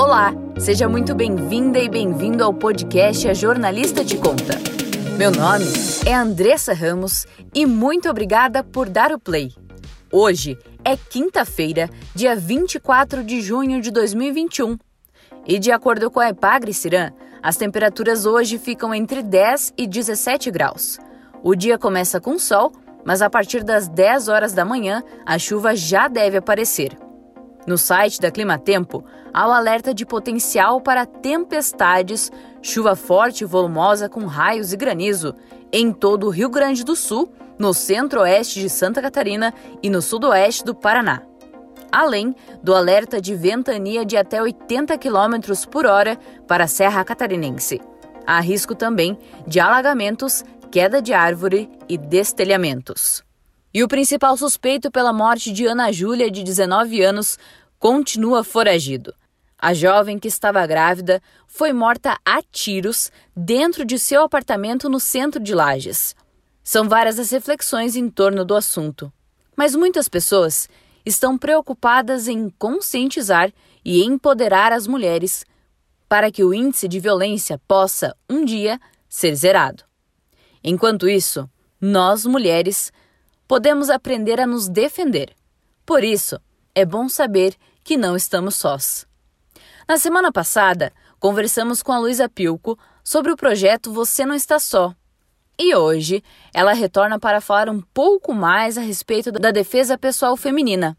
Olá, seja muito bem-vinda e bem-vindo ao podcast A Jornalista Te Conta. Meu nome é Andressa Ramos e muito obrigada por dar o play. Hoje é quinta-feira, dia 24 de junho de 2021. E de acordo com a Epagre Cirã, as temperaturas hoje ficam entre 10 e 17 graus. O dia começa com sol, mas a partir das 10 horas da manhã a chuva já deve aparecer. No site da Climatempo, há o alerta de potencial para tempestades, chuva forte e volumosa com raios e granizo em todo o Rio Grande do Sul, no centro-oeste de Santa Catarina e no sudoeste do Paraná. Além do alerta de ventania de até 80 km por hora para a Serra Catarinense. Há risco também de alagamentos, queda de árvore e destelhamentos. E o principal suspeito pela morte de Ana Júlia, de 19 anos, continua foragido. A jovem que estava grávida foi morta a tiros dentro de seu apartamento no centro de Lages. São várias as reflexões em torno do assunto. Mas muitas pessoas estão preocupadas em conscientizar e empoderar as mulheres para que o índice de violência possa, um dia, ser zerado. Enquanto isso, nós, mulheres, podemos aprender a nos defender. Por isso, é bom saber que não estamos sós. Na semana passada, conversamos com a Luísa Pilco sobre o projeto Você Não Está Só. E hoje, ela retorna para falar um pouco mais a respeito da defesa pessoal feminina.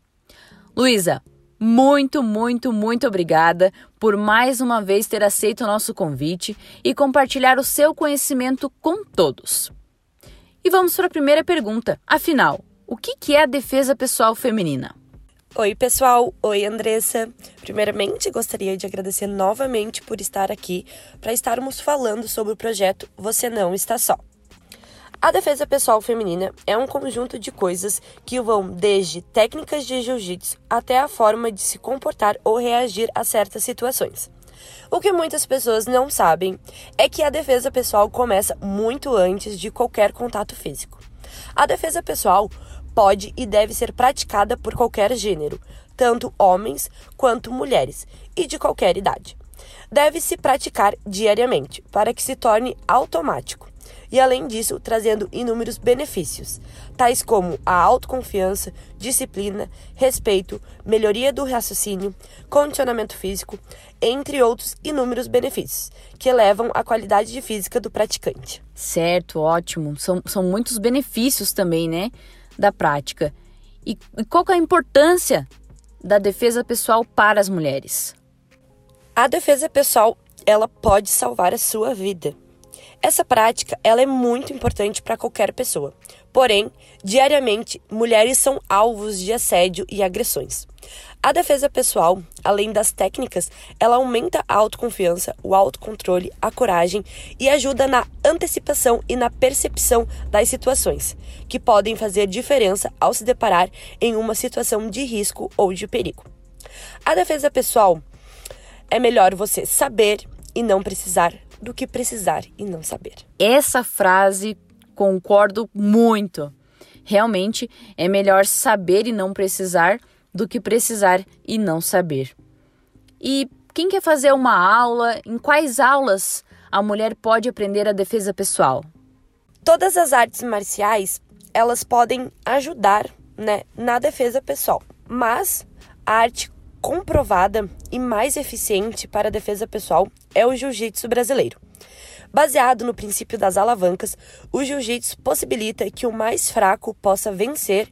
Luísa, muito, muito, muito obrigada por mais uma vez ter aceito o nosso convite e compartilhar o seu conhecimento com todos. E vamos para a primeira pergunta. Afinal, o que é a defesa pessoal feminina? Oi, pessoal. Oi, Andressa. Primeiramente, gostaria de agradecer novamente por estar aqui para estarmos falando sobre o projeto Você Não Está Só. A defesa pessoal feminina é um conjunto de coisas que vão desde técnicas de jiu-jitsu até a forma de se comportar ou reagir a certas situações. O que muitas pessoas não sabem é que a defesa pessoal começa muito antes de qualquer contato físico. A defesa pessoal pode e deve ser praticada por qualquer gênero, tanto homens quanto mulheres, e de qualquer idade. Deve-se praticar diariamente para que se torne automático e, além disso, trazendo inúmeros benefícios, tais como a autoconfiança, disciplina, respeito, melhoria do raciocínio, condicionamento físico, entre outros inúmeros benefícios, que elevam a qualidade de física do praticante. Certo, ótimo. São, são muitos benefícios também, né, da prática. E, e qual é a importância da defesa pessoal para as mulheres? A defesa pessoal, ela pode salvar a sua vida. Essa prática ela é muito importante para qualquer pessoa. Porém, diariamente, mulheres são alvos de assédio e agressões. A defesa pessoal, além das técnicas, ela aumenta a autoconfiança, o autocontrole, a coragem e ajuda na antecipação e na percepção das situações, que podem fazer diferença ao se deparar em uma situação de risco ou de perigo. A defesa pessoal é melhor você saber e não precisar do que precisar e não saber. Essa frase concordo muito. Realmente é melhor saber e não precisar do que precisar e não saber. E quem quer fazer uma aula, em quais aulas a mulher pode aprender a defesa pessoal? Todas as artes marciais, elas podem ajudar, né, na defesa pessoal, mas a arte comprovada e mais eficiente para a defesa pessoal é o jiu-jitsu brasileiro. Baseado no princípio das alavancas, o jiu-jitsu possibilita que o mais fraco possa vencer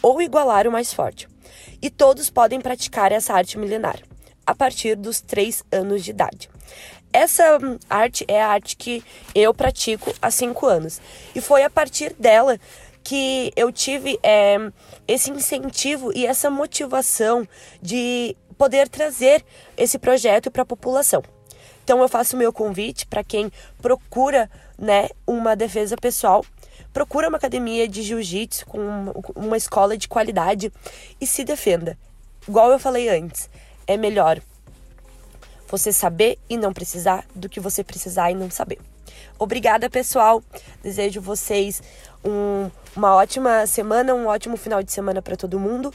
ou igualar o mais forte. E todos podem praticar essa arte milenar a partir dos 3 anos de idade. Essa hum, arte é a arte que eu pratico há 5 anos. E foi a partir dela que eu tive é, esse incentivo e essa motivação de poder trazer esse projeto para a população. Então eu faço o meu convite para quem procura, né, uma defesa pessoal, procura uma academia de jiu-jitsu com uma escola de qualidade e se defenda. Igual eu falei antes, é melhor você saber e não precisar do que você precisar e não saber. Obrigada, pessoal. Desejo vocês um, uma ótima semana, um ótimo final de semana para todo mundo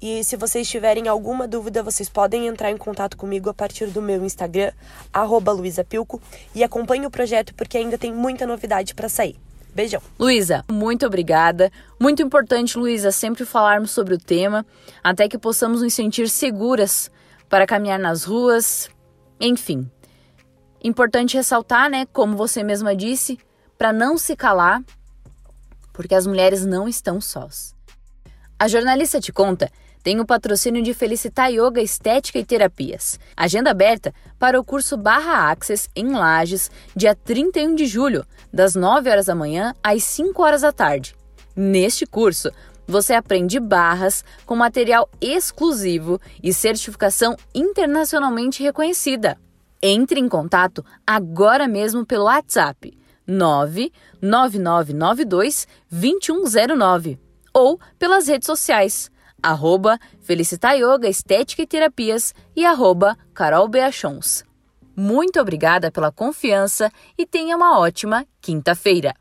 E se vocês tiverem alguma dúvida, vocês podem entrar em contato comigo a partir do meu Instagram, luisapilco, e acompanhe o projeto porque ainda tem muita novidade para sair. Beijão. Luísa, muito obrigada. Muito importante, Luísa, sempre falarmos sobre o tema, até que possamos nos sentir seguras para caminhar nas ruas, enfim. Importante ressaltar, né, como você mesma disse, para não se calar, porque as mulheres não estão sós. A jornalista te conta tem o patrocínio de Felicitar Yoga Estética e Terapias. Agenda aberta para o curso Barra Access em Lages, dia 31 de julho, das 9 horas da manhã às 5 horas da tarde. Neste curso, você aprende barras com material exclusivo e certificação internacionalmente reconhecida. Entre em contato agora mesmo pelo WhatsApp 99992 2109 ou pelas redes sociais arroba Felicitar Yoga Estética e Terapias e arroba Carol Beachons. Muito obrigada pela confiança e tenha uma ótima quinta-feira.